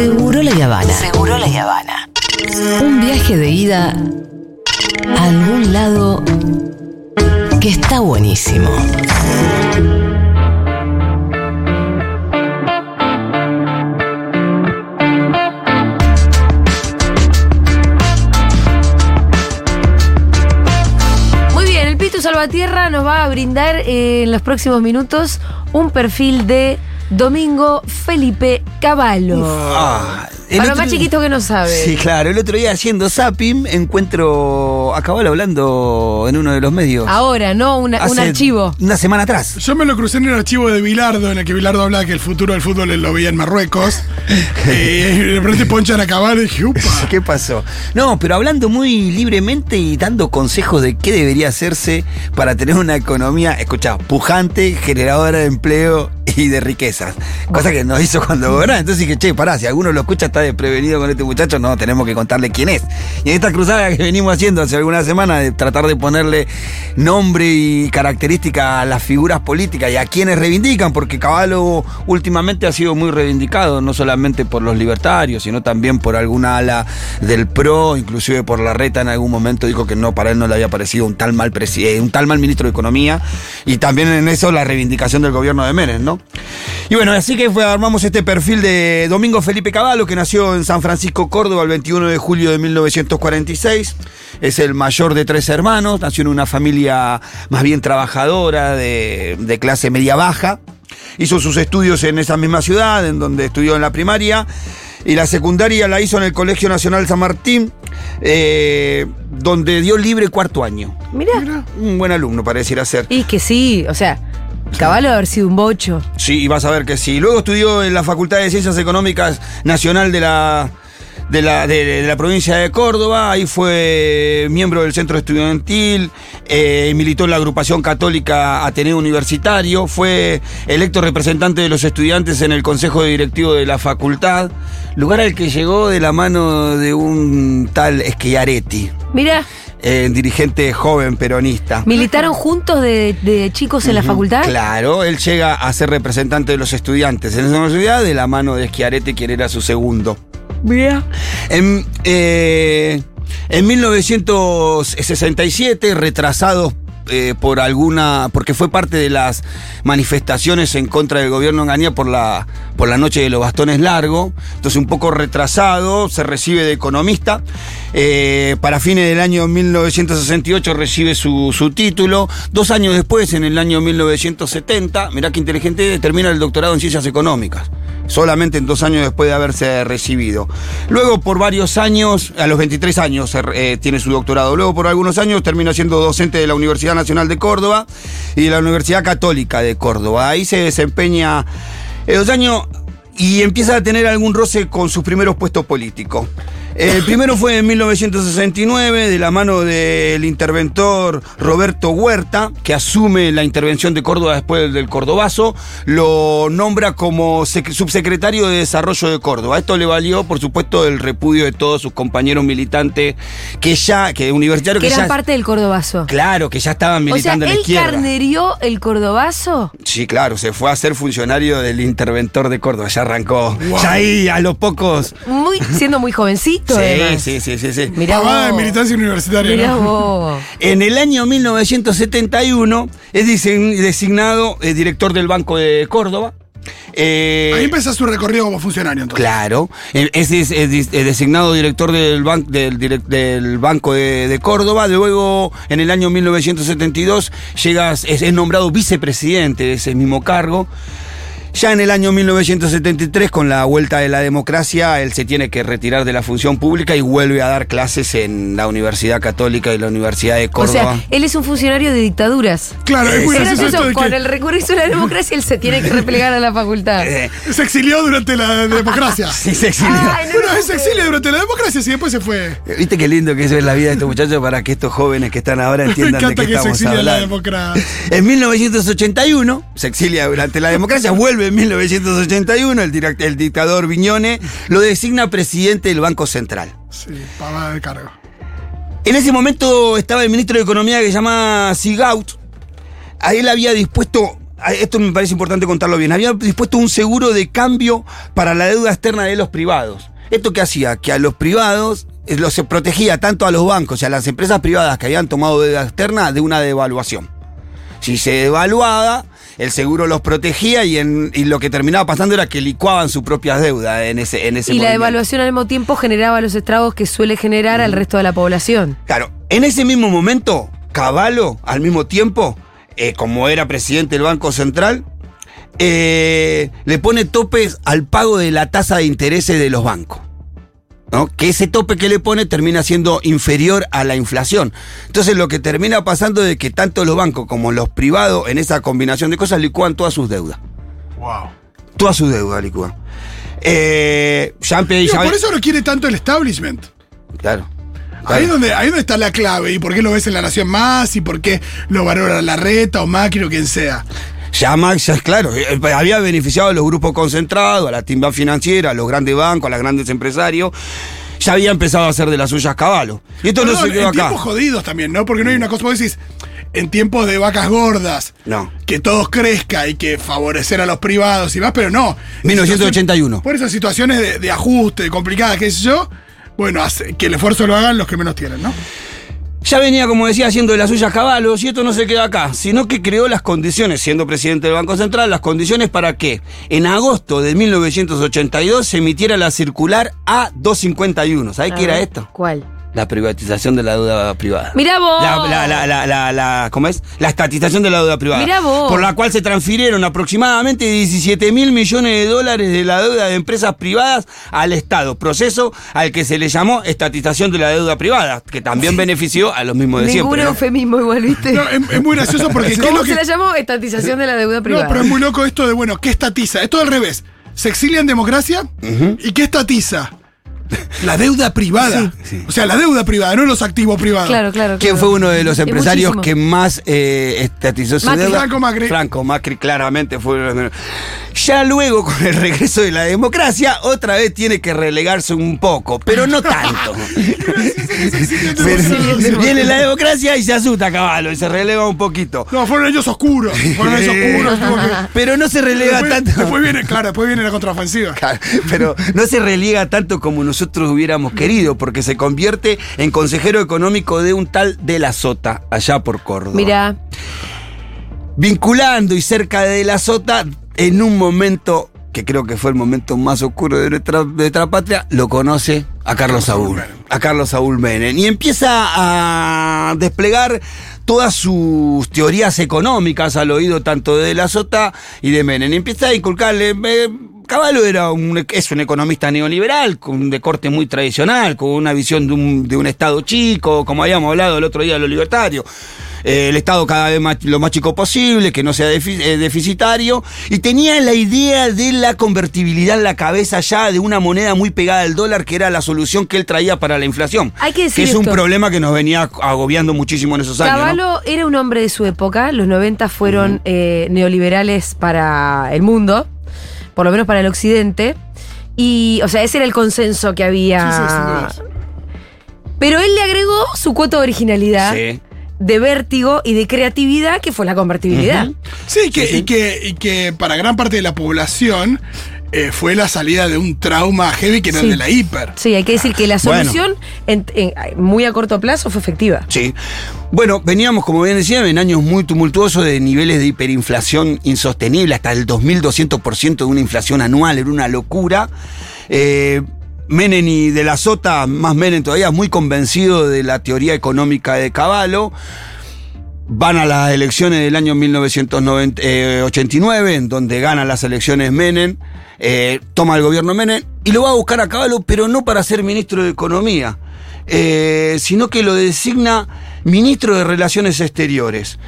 Seguro la Habana. Seguro la Habana. Un viaje de ida a algún lado que está buenísimo. Muy bien, el Pitu Salvatierra nos va a brindar eh, en los próximos minutos un perfil de Domingo Felipe Cavallo. El Para los más chiquitos que no saben. Sí, claro. El otro día haciendo zapping encuentro a Caballo hablando en uno de los medios. Ahora, ¿no? Una- un archivo. Una semana atrás. Yo me lo crucé en el archivo de Bilardo, en el que Bilardo hablaba que el futuro del fútbol lo veía en Marruecos. Eh, y de repente ponchan a Caballo y dije, upa. ¿Qué pasó? No, pero hablando muy libremente y dando consejos de qué debería hacerse para tener una economía, escuchá, pujante, generadora de empleo y de riquezas. Cosa que nos hizo cuando gobernaba. Entonces dije, che, pará, si alguno lo escucha está desprevenido con este muchacho, no, tenemos que contarle quién es. Y en esta cruzada que venimos haciendo hace algunas semanas de tratar de ponerle nombre y característica a las figuras políticas y a quienes reivindican, porque Caballo últimamente ha sido muy reivindicado, no solamente por los libertarios, sino también por alguna ala del PRO, inclusive por la reta en algún momento dijo que no, para él no le había parecido un tal mal presidente, un tal mal ministro de Economía, y también en eso la reivindicación del gobierno de Menem, ¿no? Y bueno, así que armamos este perfil de Domingo Felipe Caballo, que nació en San Francisco, Córdoba, el 21 de julio de 1946. Es el mayor de tres hermanos, nació en una familia más bien trabajadora, de, de clase media baja. Hizo sus estudios en esa misma ciudad, en donde estudió en la primaria. Y la secundaria la hizo en el Colegio Nacional San Martín, eh, donde dio libre cuarto año. Mira. Un buen alumno pareciera ser. Y que sí, o sea, Caballo debe haber sido un bocho. Sí, y vas a ver que sí. Luego estudió en la Facultad de Ciencias Económicas Nacional de la, de la, de, de la provincia de Córdoba. Ahí fue miembro del centro estudiantil, eh, militó en la agrupación católica Ateneo Universitario, fue electo representante de los estudiantes en el Consejo Directivo de la facultad, lugar al que llegó de la mano de un tal Schiaretti, Mira, eh, dirigente joven peronista. ¿militaron juntos de, de chicos en la facultad? Claro, él llega a ser representante de los estudiantes en esa universidad de la mano de Schiaretti, quien era su segundo. Mira. En, eh, en 1967, retrasados eh, por alguna. porque fue parte de las manifestaciones en contra del gobierno de Enganía por la, por la noche de los bastones largos. Entonces, un poco retrasado, se recibe de economista. Eh, para fines del año 1968 recibe su, título. Dos años después, en el año 1970, mirá qué inteligente, termina el doctorado en ciencias económicas solamente en dos años después de haberse recibido. Luego, por varios años, a los 23 años eh, tiene su doctorado. Luego, por algunos años, termina siendo docente de la Universidad Nacional de Córdoba y de la Universidad Católica de Córdoba. Ahí se desempeña eh, dos años y empieza a tener algún roce con sus primeros puestos políticos. El primero fue en 1969, de la mano del interventor Roberto Huerta, que asume la intervención de Córdoba después del Cordobazo, lo nombra como sec- subsecretario de Desarrollo de Córdoba. Esto le valió, por supuesto, el repudio de todos sus compañeros militantes que ya, que universitarios Que que, eran ya. parte del Cordobazo. Claro, que ya estaban O sea, militando en la él izquierda. carnerió el Cordobazo. Sí, claro, se fue a ser funcionario del interventor de Córdoba, ya arrancó. Ya ahí, a los pocos. Muy, siendo muy jovencito, Sí, además. sí, sí, sí, sí. Mirá Pavada de vos. militancia universitaria. Mirá ¿no? vos. En el año 1971 es designado eh, director del Banco de Córdoba. Eh, Ahí empezó su recorrido como funcionario entonces. Claro, eh, es, es- es designado director del, ban- del, Banco de, de Córdoba, luego en el año 1972 llega, es, es nombrado vicepresidente de ese mismo cargo. Ya en el año 1973, con la vuelta de la democracia, él se tiene que retirar de la función pública y vuelve a dar clases en la Universidad Católica y la Universidad de O Córdoba. sea, él es un funcionario de dictaduras. Claro, es muy Es gracioso esto gracioso, de con que el recurso de la democracia él se tiene que replegar a la facultad. Eh, se exilió durante la democracia. sí, se exilió. Ay, no, se exilia durante la democracia y después se fue. ¿Viste qué lindo que eso es la vida de estos muchachos para que estos jóvenes que están ahora entiendan de qué que se estamos la hablando? democracia. En 1981, se exilia durante la democracia, vuelve en 1981, el, el dictador Viñone lo designa presidente del Banco Central. Sí, pavada de cargo. En ese momento estaba el ministro de Economía que se llama Sigaut. A él había dispuesto esto me parece importante contarlo bien, había dispuesto un seguro de cambio para la deuda externa de los privados. ¿Esto qué hacía? Que a los privados eh, los se protegía tanto a los bancos y a las empresas privadas que habían tomado deuda externa de una devaluación. Si se devaluaba, el seguro los protegía y, en- y lo que terminaba pasando era que licuaban sus propias deudas en ese, en ese Y la devaluación al mismo tiempo generaba los estragos que suele generar al resto de la población. Claro, en ese mismo momento, Caballo, al mismo tiempo, eh, como era presidente del Banco Central, eh, le pone topes al pago de la tasa de intereses de los bancos. ¿No? Que ese tope que le pone termina siendo inferior a la inflación. Entonces lo que termina pasando es que tanto los bancos como los privados en esa combinación de cosas licúan todas sus deudas. Wow. Todas sus deudas licúan. Eh, Digo, por eso no quiere tanto el establishment. Claro. Ahí es, donde, ahí es donde está la clave. ¿Y por qué lo ves en La Nación Más? ¿Y por qué lo valora la reta o Macri o quien sea? Ya Max, ya es claro, eh, había beneficiado a los grupos concentrados, a la timba financiera, a los grandes bancos, a los grandes empresarios. Ya había empezado a hacer de las suyas caballo. Y esto no se quedó en acá. tiempos jodidos también, ¿no? Porque no hay una cosa, vos decís, en tiempos de vacas gordas, No. que todos crezca y que favorecer a los privados y más, pero no. 1981. Por esas situaciones de, de ajuste, complicadas, qué sé yo, bueno, hace- que el esfuerzo lo hagan los que menos tienen, ¿no? Ya venía, como decía, haciendo de las suyas caballos y esto no se queda acá, sino que creó las condiciones, siendo presidente del Banco Central, las condiciones para que en agosto de 1982 se emitiera la circular A251. ¿Sabés qué era esto? ¿Cuál? La privatización de la deuda privada. Mirá vos. La, la, la, la, la, la- ¿cómo es? La estatización de la deuda privada. Mirá vos. Por la cual se transfirieron aproximadamente 17 mil millones de dólares de la deuda de empresas privadas al Estado. Proceso al que se le llamó estatización de la deuda privada, que también benefició a los mismos de Ningún siempre. ¿no? eufemismo igual, ¿viste? No, es, es muy gracioso porque ¿qué es ¿Cómo lo se que- la llamó? Estatización de la deuda privada. No, pero es muy loco esto de, bueno, ¿qué estatiza? Es todo al revés. Se exilia en democracia y ¿qué estatiza? La deuda privada. O sea, la deuda privada, no los activos privados. Claro, claro. ¿Quién claro. fue uno de los Es empresarios que más eh, estatizó su Macri. deuda? Franco Macri. Franco Macri, claramente fue uno de los- Ya luego, con el regreso de la democracia, otra vez tiene que relegarse un poco, pero no tanto. Pero viene la democracia y se asusta caballo y se relega un poquito. No, fueron años oscuros. Fueron años oscuros. Pero no se relega Después, tanto. después viene, claro, después viene la contraofensiva. Claro, Pero no se reliega tanto como nosotros hubiéramos querido, porque se convierte en consejero económico de un tal de la Sota, allá por Córdoba. Mira, vinculando y cerca de la Sota, en un momento que creo que fue el momento más oscuro de nuestra, de nuestra patria, lo conoce a Carlos Saúl. A Carlos Saúl Menem. Y empieza a desplegar todas sus teorías económicas al oído tanto de la Sota y de Menem. Y empieza a inculcarle. eh, Caballo era un, es un economista neoliberal, con, de corte muy tradicional, con una visión de un, de un Estado chico, como habíamos hablado el otro día de los libertarios. Eh, el Estado cada vez más, lo más chico posible, que no sea eh, deficitario, y tenía la idea de la convertibilidad en la cabeza ya de una moneda muy pegada al dólar, que era la solución que él traía para la inflación. Hay que decir es un problema que nos venía agobiando muchísimo en esos años. ¿no? Caballo era un hombre de su época. Los 90 fueron eh, neoliberales para el mundo, por lo menos para el occidente. Y, o sea, ese era el consenso que había. Sí, sí, dudas. Pero él le agregó su cuota de originalidad, Sí. de vértigo y de creatividad, que fue la convertibilidad. Sí, que, Sí, sí. Y, que, y que para gran parte de la población eh, fue la salida de un trauma heavy que era Sí. el de la hiper. Sí, hay que decir que la Bueno. solución, en- en- muy a corto plazo, fue efectiva. Sí. Bueno, veníamos, como bien decía, en años muy tumultuosos de niveles de hiperinflación insostenible, hasta el 2.200% de una inflación anual, era una locura. Eh, Menem y de la Sota, más Menem todavía, muy convencido de la teoría económica de Caballo. Van a las elecciones del año 1989, en donde gana las elecciones Menem, eh, toma el gobierno Menem y lo va a buscar a Caballo, pero no para ser ministro de Economía, eh, sino que lo designa ministro de Relaciones Exteriores.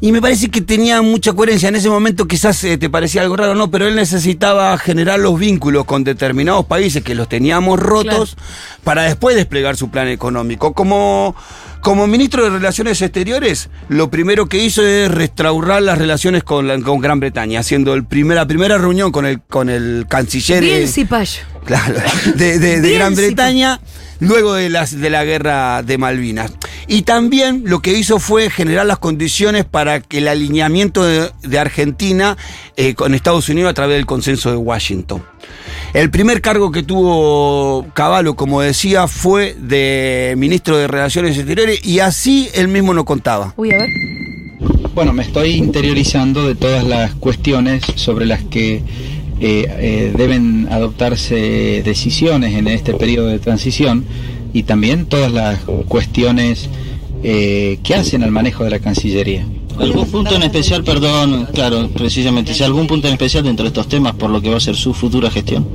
Y me parece que tenía mucha coherencia. En ese momento quizás eh, te parecía algo raro, no, pero él necesitaba generar los vínculos con determinados países que los teníamos rotos para después desplegar su plan económico. Como, como ministro de Relaciones Exteriores, lo primero que hizo es restaurar las relaciones con, la- con Gran Bretaña, haciendo el primer- la primera reunión con el, con el canciller. eh, Bien cipayo. Claro, de, de- de Bien, Gran Bretaña, luego de, las, de la guerra de Malvinas. Y también lo que hizo fue generar las condiciones para que el alineamiento de, de Argentina eh, con Estados Unidos a través del consenso de Washington. El primer cargo que tuvo Caballo, como decía, fue de ministro de Relaciones Exteriores y así él mismo nos contaba. Uy, a ver. Bueno, me estoy interiorizando de todas las cuestiones sobre las que eh, eh, deben adoptarse decisiones en este periodo de transición y también todas las cuestiones eh, que hacen al manejo de la Cancillería. ¿Algún punto en especial, perdón, claro, precisamente, si algún punto en especial dentro de estos temas por lo que va a ser su futura gestión?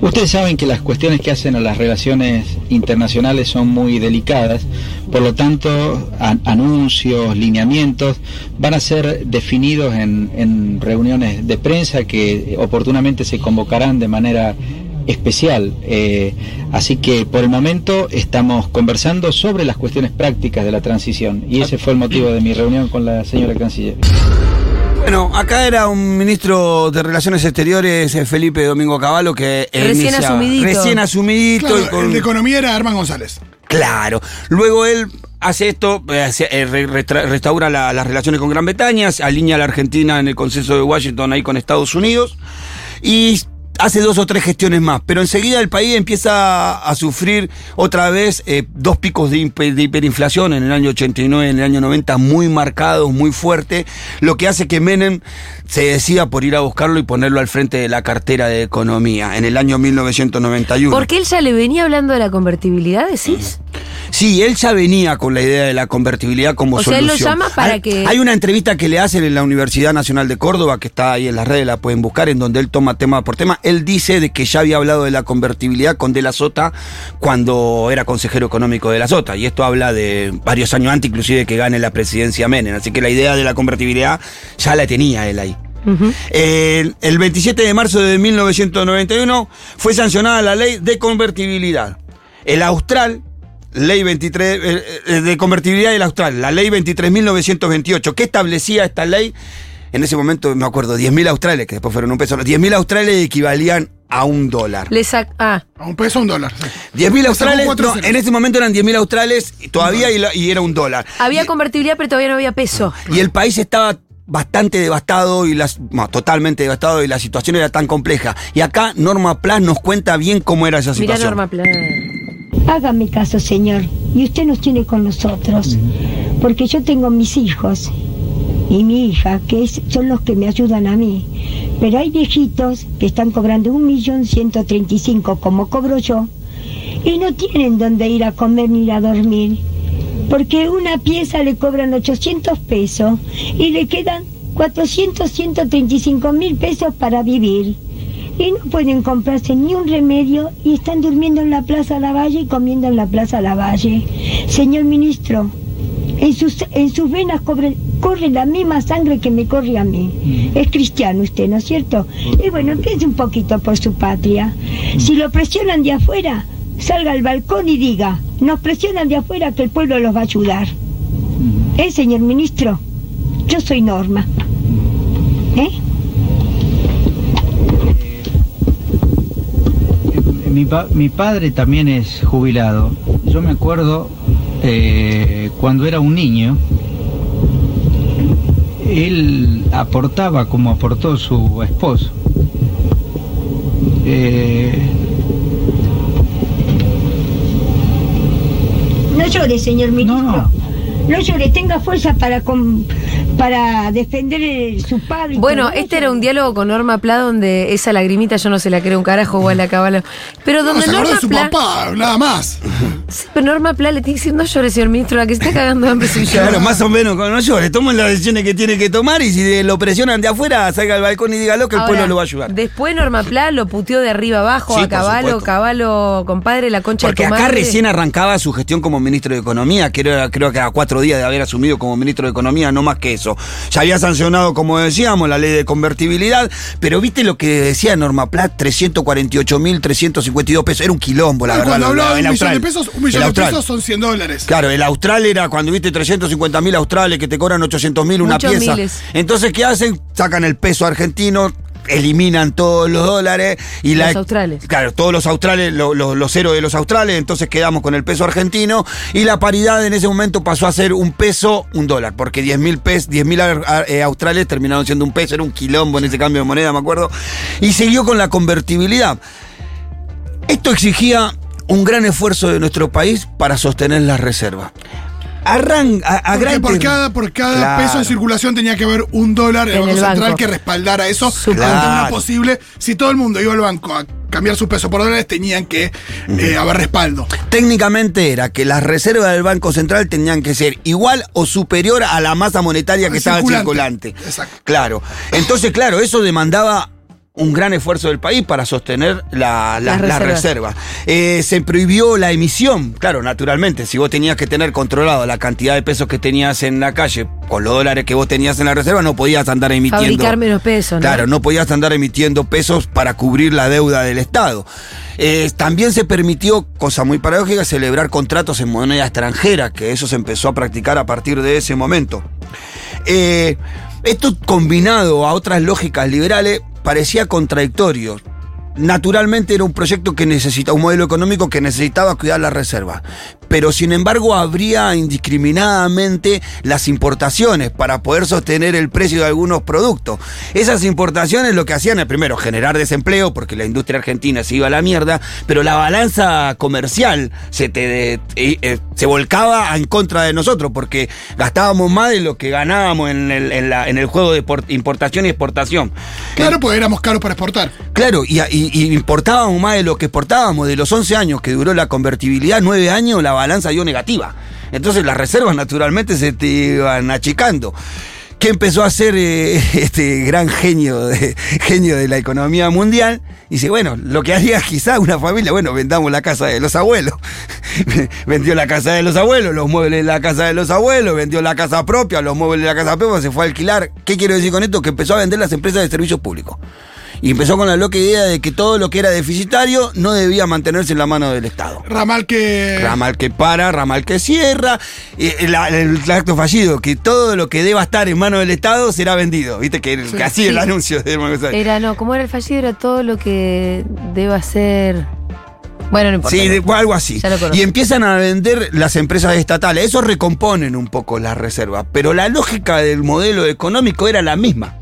Ustedes saben que las cuestiones que hacen a las relaciones internacionales son muy delicadas, por lo tanto, anuncios, lineamientos van a ser definidos en, en reuniones de prensa que oportunamente se convocarán de manera especial. Eh, así que por el momento estamos conversando sobre las cuestiones prácticas de la transición y ese fue el motivo de mi reunión con la señora canciller. Bueno, acá era un ministro de Relaciones Exteriores, eh, Felipe Domingo Cavallo, que Recién asumidito. Recién asumidito. Claro, y con- el de economía era Herman González. Claro. Luego él hace esto, eh, restaura la- las relaciones con Gran Bretaña, alinea a la Argentina en el consenso de Washington ahí con Estados Unidos y hace dos o tres gestiones más. Pero enseguida el país empieza a sufrir otra vez eh, dos picos de, hiper- de hiperinflación en el año 89 y en el año 90 muy marcados, muy fuertes, lo que hace que Menem se decida por ir a buscarlo y ponerlo al frente de la cartera de economía en el año 1991. Porque él ya le venía hablando de la convertibilidad, decís. Sí, él ya venía con la idea de la convertibilidad como O sea, él solución. lo llama para hay, que- Hay una entrevista que le hacen en la Universidad Nacional de Córdoba, que está ahí en las redes, la pueden buscar, en donde él toma tema por tema. Él dice de que ya había hablado de la convertibilidad con De la Sota cuando era consejero económico de la Sota. Y esto habla de varios años antes, inclusive, que gane la presidencia Menem. Así que la idea de la convertibilidad ya la tenía él ahí. El 27 de marzo de 1991 fue sancionada la ley de convertibilidad. El Austral, ley 23, eh, eh, de convertibilidad del Austral, la ley 23.928, ¿qué establecía esta ley? En ese momento me acuerdo, 10.000 australes, que después fueron un peso. 10.000 australes equivalían a un dólar. Le sac ah, A un peso, un dólar. sí. 10.000 sacó australes, no, en ese momento eran 10.000 australes y todavía y, la- y era un dólar. había convertibilidad, pero todavía no había peso. Y el país estaba bastante devastado y las no, totalmente devastado y la situación era tan compleja. Y acá Norma Plas nos cuenta bien cómo era esa Mirá situación. Norma Plan. Hágame caso, señor. Y usted nos tiene con nosotros. Porque yo tengo mis hijos y mi hija, que es- son los que me ayudan a mí. Pero hay viejitos que están cobrando un millón ciento treinta y cinco como cobro yo y no tienen dónde ir a comer ni ir a dormir. Porque una pieza le cobran 800 pesos y le quedan 400, 135 mil pesos para vivir. Y no pueden comprarse ni un remedio y están durmiendo en la Plaza Lavalle y comiendo en la Plaza Lavalle. Señor ministro, en sus, en sus venas corre, corre la misma sangre que me corre a mí. Es cristiano usted, ¿no es cierto? Y bueno, piense un poquito por su patria. Si lo presionan de afuera, salga al balcón y diga, nos presionan de afuera que el pueblo los va a ayudar. ¿Eh, señor ministro? Yo soy Norma. ¿Eh? Mi, pa- mi padre también es jubilado. Yo me acuerdo eh, cuando era un niño, él aportaba como aportó su esposo. Eh, No llore, señor ministro. No, No, llore, tenga fuerza para com- para defender eh, su padre. y Bueno, este era un diálogo con Norma Pla donde esa lagrimita yo no se la creo un carajo o la cabala. Pero No, donde se acordó Norma de su Pla. papá, nada más. Sí, pero Norma Pla le está diciendo no llore, señor ministro, la que se está cagando de hambre soy yo. Claro, más o menos, no llores, tomen las decisiones que tiene que tomar y si lo presionan de afuera, salga al balcón y dígalo que el pueblo lo va a ayudar. Después Norma Pla lo puteó de arriba abajo Sí, a Caballo. Caballo, compadre, la concha Porque de tu acá madre. recién arrancaba su gestión como ministro de Economía, que era, creo que a cuatro días de haber asumido como ministro de Economía, no más que eso. Ya había sancionado, como decíamos, la ley de convertibilidad, pero viste lo que decía Norma Plat, 348.352 pesos, era un quilombo, la verdad. cuando hablaba de un millón de pesos, un El millón de Austral. pesos son 100 dólares. Claro, el austral era cuando viste 350 mil australes que te cobran 800 mil una Muchos pieza. miles. Entonces, ¿qué hacen? Sacan el peso argentino, eliminan todos los dólares y Los la australes. Claro, todos los australes, lo- lo- los ceros de los australes, entonces quedamos con el peso argentino y la paridad en ese momento pasó a ser un peso, un dólar, porque 10 mil pes, 10 mil eh, australes terminaron siendo un peso, era un quilombo en ese cambio de moneda, me acuerdo, y siguió con la convertibilidad. Esto exigía un gran esfuerzo de nuestro país para sostener las reservas. Arran, a, a Porque gran por cada, por cada Claro. peso en circulación tenía que haber un dólar en el Banco el Central banco. que respaldara eso Súper. ante una Claro. posible. Si todo el mundo iba al banco a cambiar su peso por dólares, tenían que eh, haber respaldo. Técnicamente era que las reservas del Banco Central tenían que ser igual o superior a la masa monetaria que estaba circulante. circulante. Exacto. Claro. Entonces, claro, eso demandaba un gran esfuerzo del país para sostener la, la- Las la reservas. reserva. Eh, se prohibió la emisión, claro, naturalmente. Si vos tenías que tener controlado la cantidad de pesos que tenías en la calle con los dólares que vos tenías en la reserva, no podías andar emitiendo. Fabricar menos pesos, ¿no? Claro, no podías andar emitiendo pesos para cubrir la deuda del Estado. Eh, también se permitió, cosa muy paradójica, celebrar contratos en moneda extranjera, que eso se empezó a practicar a partir de ese momento. Eh, esto combinado a otras lógicas liberales parecía contradictorio. Naturalmente era un proyecto que necesitaba, un modelo económico que necesitaba cuidar la reserva. Pero sin embargo habría indiscriminadamente las importaciones para poder sostener el precio de algunos productos. Esas importaciones lo que hacían es primero generar desempleo porque la industria argentina se iba a la mierda, pero la balanza comercial se, te, eh, se volcaba en contra de nosotros porque gastábamos más de lo que ganábamos en el, en la- en el juego de por- importación y exportación. Claro, porque éramos caros para exportar. Claro, y, y- y importábamos más de lo que exportábamos. De los 11 años que duró la convertibilidad, 9 años la balanza dio negativa. Entonces las reservas naturalmente se te iban achicando. ¿Qué empezó a hacer eh, este gran genio de, genio de la economía mundial? Dice, bueno, lo que haría quizá una familia, bueno, vendamos la casa de los abuelos. vendió la casa de los abuelos, los muebles de la casa de los abuelos, vendió la casa propia, los muebles de la casa propia, se fue a alquilar. ¿Qué quiero decir con esto? Que empezó a vender las empresas de servicios públicos. Y empezó con la loca idea de que todo lo que era deficitario no debía mantenerse en la mano del Estado. Ramal que. Ramal que para, ramal que cierra, eh, la- el, acto fallido, que todo lo que deba estar en manos del Estado será vendido. Viste que, que así el Sí. anuncio de Era, no, como era el fallido, era todo lo que deba ser. Bueno, no importa. Sí, de- algo así. Y empiezan a vender las empresas estatales. Eso recomponen un poco las reservas. Pero la lógica del modelo económico era la misma.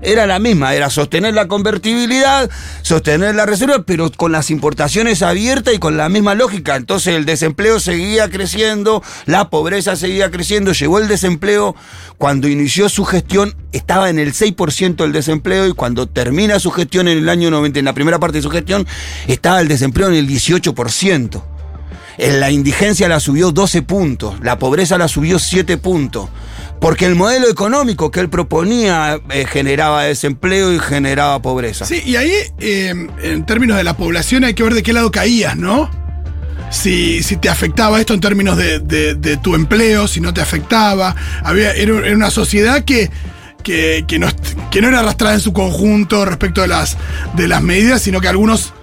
Era la misma, era sostener la convertibilidad, sostener la reserva, pero con las importaciones abiertas y con la misma lógica. Entonces el desempleo seguía creciendo, la pobreza seguía creciendo, llegó el desempleo, cuando inició su gestión estaba en el 6% el desempleo y cuando termina su gestión en el año 90, en la primera parte de su gestión, estaba el desempleo en el 18%. En la indigencia la subió 12 puntos, la pobreza la subió 7 puntos. Porque el modelo económico que él proponía eh, generaba desempleo y generaba pobreza. Sí, y ahí, eh, en términos de la población, hay que ver de qué lado caías, ¿no? Si, si te afectaba esto en términos de, de- tu empleo, si no te afectaba. Había, era, era una sociedad que, que, que no, que no era arrastrada en su conjunto respecto de las, de las medidas, sino que algunos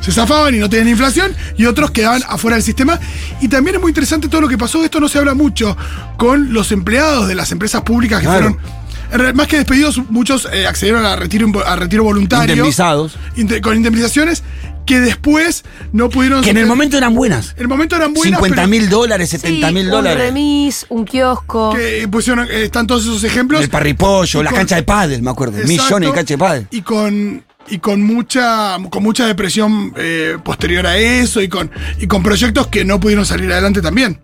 se zafaban y no tenían inflación y otros quedaban afuera del sistema. Y también es muy interesante todo lo que pasó, de esto no se habla mucho, con los empleados de las empresas públicas que Claro. fueron, realidad, más que despedidos, muchos eh, accedieron a retiro, a retiro voluntario. Indemnizados. Con indemnizaciones que después no pudieron... Que en el momento eran buenas. En el momento eran buenas, 50 pero mil dólares, Sí, 70 mil Un dólares. remis, un kiosco. que pusieron, eh, están todos esos ejemplos. El parripollo, la con- cancha de pádel, me acuerdo. Exacto. Millones de cancha de pádel. Y con, y con mucha con mucha depresión eh, posterior a eso y con, y con proyectos que no pudieron salir adelante también.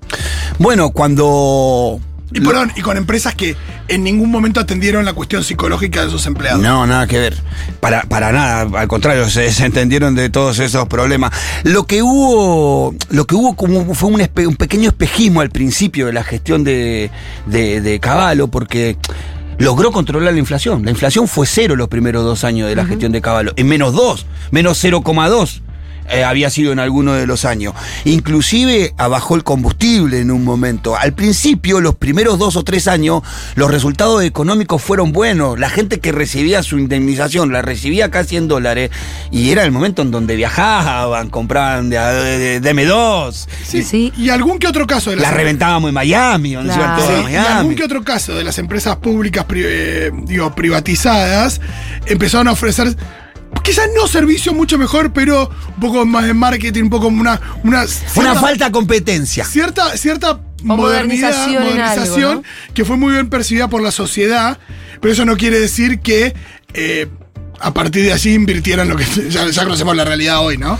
Bueno, cuando. Y, perdón, y con empresas que en ningún momento atendieron la cuestión psicológica de sus empleados. No, nada que ver. Para, para nada, al contrario, se, se entendieron de todos esos problemas. Lo que hubo, lo que hubo como fue un, espe- un pequeño espejismo al principio de la gestión de, de, de Caballo, porque logró controlar la inflación. La inflación fue cero los primeros dos años de la gestión de Caballo, en menos dos, menos 0,2. Eh, había sido en alguno de los años. Inclusive abajó el combustible en un momento. Al principio, los primeros dos o tres años, los resultados económicos fueron buenos. La gente que recibía su indemnización la recibía casi en dólares y era el momento en donde viajaban, compraban de, de- de M2. Sí, Sí. Y algún que otro caso de las La reventábamos en Miami, iban Claro. Sí, a y algún Miami. que otro caso de las empresas públicas pri- eh, digo, privatizadas empezaron a ofrecer quizás no servicio mucho mejor, pero un poco más de marketing, un poco una una, Una falta de competencia. cierta cierta modernización algo, modernización ¿no? que fue muy bien percibida por la sociedad, pero eso no quiere decir que eh, a partir de allí invirtieran lo que ya, ya conocemos la realidad hoy, ¿no?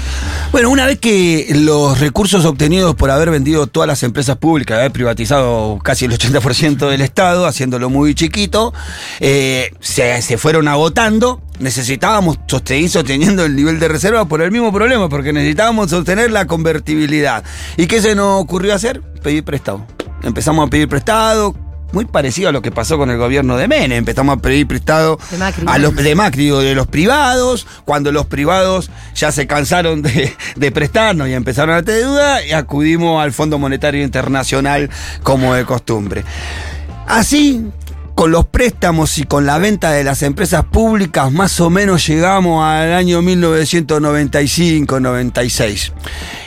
Bueno, una vez que los recursos obtenidos por haber vendido todas las empresas públicas, haber privatizado casi el 80% del Estado, haciéndolo muy chiquito, eh, se, se fueron agotando, necesitábamos seguir sosteniendo el nivel de reserva por el mismo problema, porque necesitábamos sostener la convertibilidad. ¿Y qué se nos ocurrió hacer? Pedir prestado. Empezamos a pedir prestado. Muy parecido a lo que pasó con el gobierno de Menem. Empezamos a pedir prestado De Macri. a los de Macri, digo, de los privados, cuando los privados ya se cansaron de, de prestarnos y empezaron a tener deuda, y acudimos al Fondo Monetario Internacional como de costumbre. Así, con los préstamos y con la venta de las empresas públicas, más o menos llegamos al año 1995-96.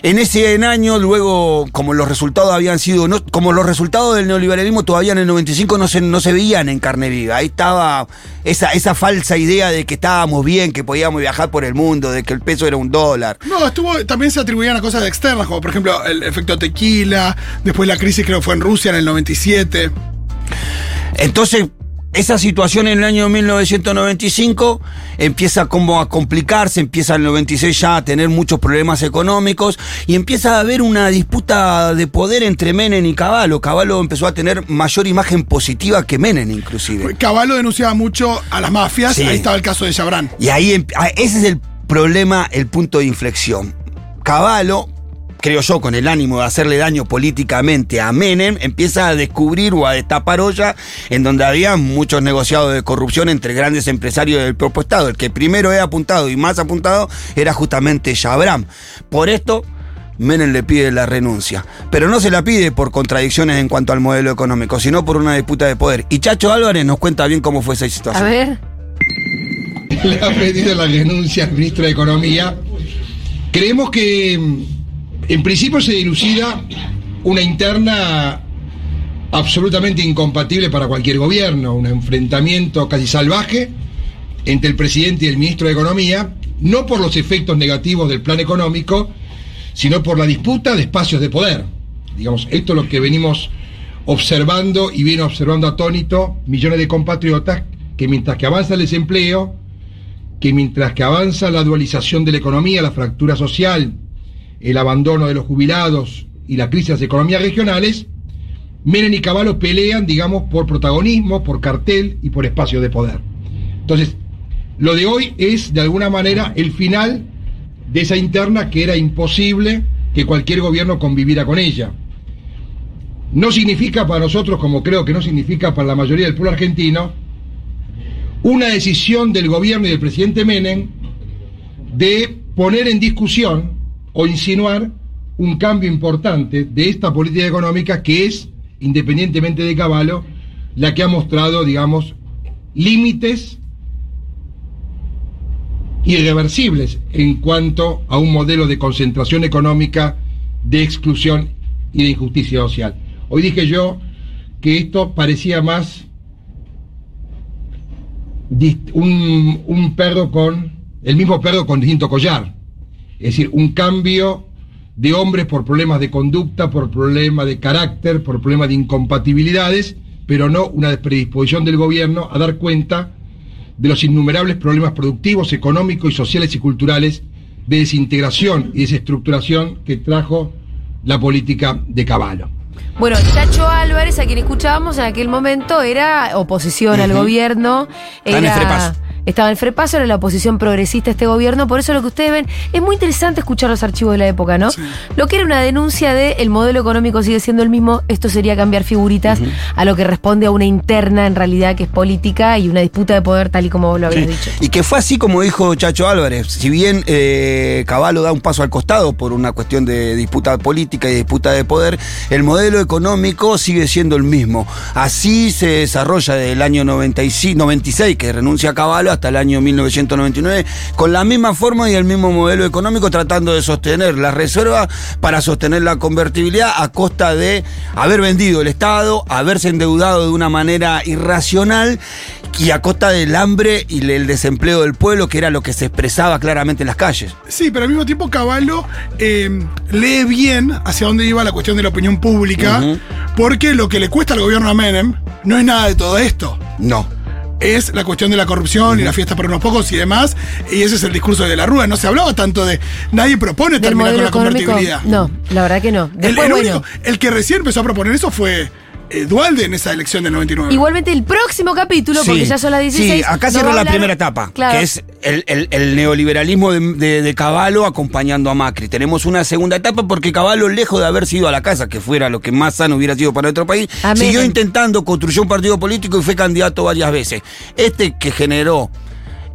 En ese año, luego, como los resultados habían sido, no- como los resultados del neoliberalismo todavía en el 95 no se, no se veían en carne viva. Ahí estaba esa, esa falsa idea de que estábamos bien, que podíamos viajar por el mundo, de que el peso era un dólar. No, estuvo, también se atribuían a cosas externas, como por ejemplo el efecto tequila, después la crisis creo que fue en Rusia en el 97. Entonces, esa situación en el año 1995 empieza como a complicarse, empieza en el 96 ya a tener muchos problemas económicos y empieza a haber una disputa de poder entre Menem y Caballo. Caballo empezó a tener mayor imagen positiva que Menem inclusive. Caballo denunciaba mucho a las mafias, Sí. ahí estaba el caso de Chabrán. Y ahí ah, ese es el problema, el punto de inflexión. Caballo, creo yo, con el ánimo de hacerle daño políticamente a Menem, empieza a descubrir o a destapar olla en donde había muchos negociados de corrupción entre grandes empresarios del propio Estado. El que primero he apuntado y más apuntado era justamente Chabram. Por esto. Menem le pide la renuncia, pero no se la pide por contradicciones en cuanto al modelo económico, sino por una disputa de poder. Y Chacho Álvarez nos cuenta bien cómo fue esa A situación. ver. le ha pedido la renuncia al ministro de Economía. Creemos que en principio se dilucida una interna absolutamente incompatible para cualquier gobierno, un enfrentamiento casi salvaje entre el presidente y el ministro de Economía, no por los efectos negativos del plan económico, sino por la disputa de espacios de poder. Digamos, esto es lo que venimos observando y viene observando atónito millones de compatriotas que mientras que avanza el desempleo, que mientras que avanza la dualización de la economía, la fractura social, el abandono de los jubilados y la crisis de las economías regionales, Menem y Caballo pelean, digamos, por protagonismo, por cartel y por espacio de poder. Entonces, lo de hoy es, de alguna manera, el final de esa interna que era imposible que cualquier gobierno conviviera con ella. No significa para nosotros, como creo que no significa para la mayoría del pueblo argentino, una decisión del gobierno y del presidente Menem de poner en discusión o insinuar un cambio importante de esta política económica que es, independientemente de Caballo, la que ha mostrado, digamos, límites irreversibles en cuanto a un modelo de concentración económica, de exclusión y de injusticia social. Hoy dije yo que esto parecía más un, un perro con, el mismo perro con distinto collar. Es decir, un cambio de hombres por problemas de conducta, por problemas de carácter, por problemas de incompatibilidades, pero no una predisposición del gobierno a dar cuenta de los innumerables problemas productivos, económicos y sociales y culturales de desintegración y desestructuración que trajo la política de Caballo. Bueno, Chacho Álvarez, a quien escuchábamos en aquel momento, era oposición al gobierno. Era. Estaba el Frepaso, era la oposición progresista a este gobierno, por eso lo que ustedes ven, es muy interesante escuchar los archivos de la época, ¿no? Lo que era una denuncia de el modelo económico sigue siendo el mismo, esto sería cambiar figuritas a lo que responde a una interna en realidad que es política y una disputa de poder tal y como vos lo habías Sí. dicho. Y que fue así como dijo Chacho Álvarez. Si bien eh, Caballo da un paso al costado por una cuestión de disputa política y disputa de poder, el modelo económico sigue siendo el mismo. Así se desarrolla desde el año 95, 96, que renuncia a Caballo, hasta el año 1999, con la misma forma y el mismo modelo económico, tratando de sostener la reserva para sostener la convertibilidad a costa de haber vendido el Estado, haberse endeudado de una manera irracional y a costa del hambre y el desempleo del pueblo, que era lo que se expresaba claramente en las calles. Sí, pero al mismo tiempo Caballo eh, lee bien hacia dónde iba la cuestión de la opinión pública, porque lo que le cuesta al gobierno a Menem no es nada de todo esto. No. Es la cuestión de la corrupción y la fiesta para unos pocos y demás, y ese es el discurso de la Rúa. No se hablaba tanto de. Nadie propone terminar con la económico, convertibilidad. no, la verdad que no. El, Después, el bueno, único- el que recién empezó a proponer eso fue eh, Dualde en esa elección del 99. igualmente el próximo capítulo, porque ya son las 16. Sí, acá nos cierra va a la hablar- primera etapa, Claro. que es el, el- el neoliberalismo de, de, acompañando a Macri. Tenemos una segunda etapa porque Caballo, lejos de haber sido a la casa, que fuera lo que más sano hubiera sido para nuestro país, Amén. siguió intentando, construyó un partido político y fue candidato varias veces. Este que generó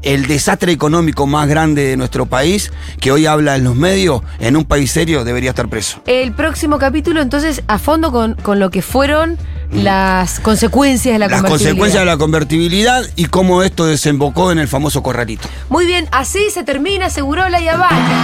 el desastre económico más grande de nuestro país, que hoy habla en los medios, en un país serio, debería estar preso. El próximo capítulo, entonces, a fondo con, con lo que fueron las consecuencias de la Las convertibilidad. consecuencias de la convertibilidad y cómo esto desembocó en el famoso corralito. Muy bien, así se termina, aseguró la Yavana.